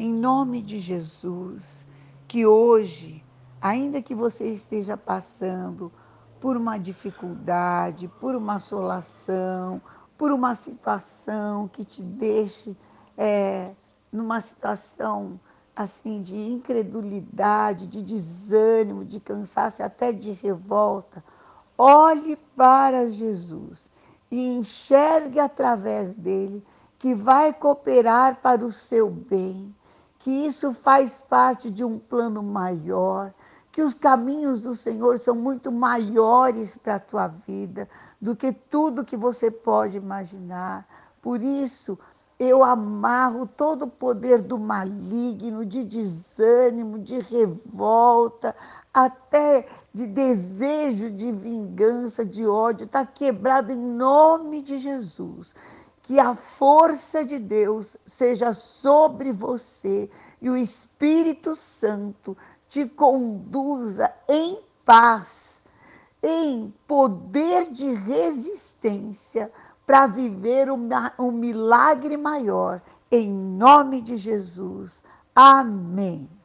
Em nome de Jesus, que hoje, ainda que você esteja passando por uma dificuldade, por uma assolação, por uma situação que te deixe é, numa situação assim de incredulidade, de desânimo, de cansaço, até de revolta, olhe para Jesus e enxergue através dele que vai cooperar para o seu bem, que isso faz parte de um plano maior, que os caminhos do Senhor são muito maiores para a tua vida do que tudo que você pode imaginar. Por isso, eu amarro todo o poder do maligno, de desânimo, de revolta, até de desejo de vingança, de ódio, está quebrado em nome de Jesus. Que a força de Deus seja sobre você e o Espírito Santo te conduza em paz, em poder de resistência para viver um milagre maior. Em nome de Jesus. Amém.